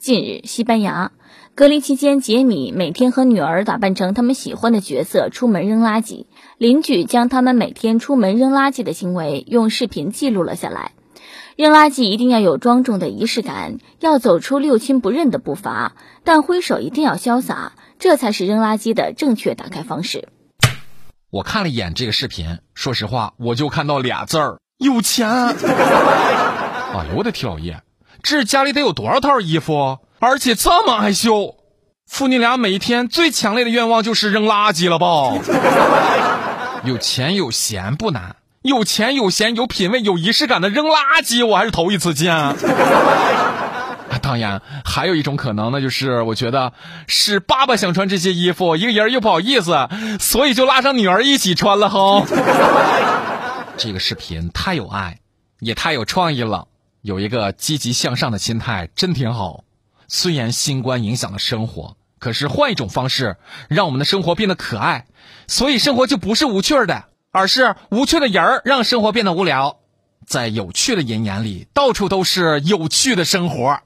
近日，西班牙隔离期间，杰米每天和女儿打扮成他们喜欢的角色出门扔垃圾。邻居将他们每天出门扔垃圾的行为用视频记录了下来。扔垃圾一定要有庄重的仪式感，要走出六亲不认的步伐，但挥手一定要潇洒，这才是扔垃圾的正确打开方式。我看了一眼这个视频，说实话，我就看到俩字儿：有钱。哎呦我的天老爷！这家里得有多少套衣服？而且这么爱秀，父女俩每一天最强烈的愿望就是扔垃圾了吧？有钱有闲不难，有钱有闲有品位有仪式感的扔垃圾，我还是头一次见。当然，还有一种可能呢，就是我觉得是爸爸想穿这些衣服，一个人又不好意思，所以就拉上女儿一起穿了哈。这个视频太有爱，也太有创意了。有一个积极向上的心态，真挺好。虽然新冠影响了生活，可是换一种方式，让我们的生活变得可爱。所以生活就不是无趣的，而是无趣的人儿让生活变得无聊。在有趣的人眼里，到处都是有趣的生活。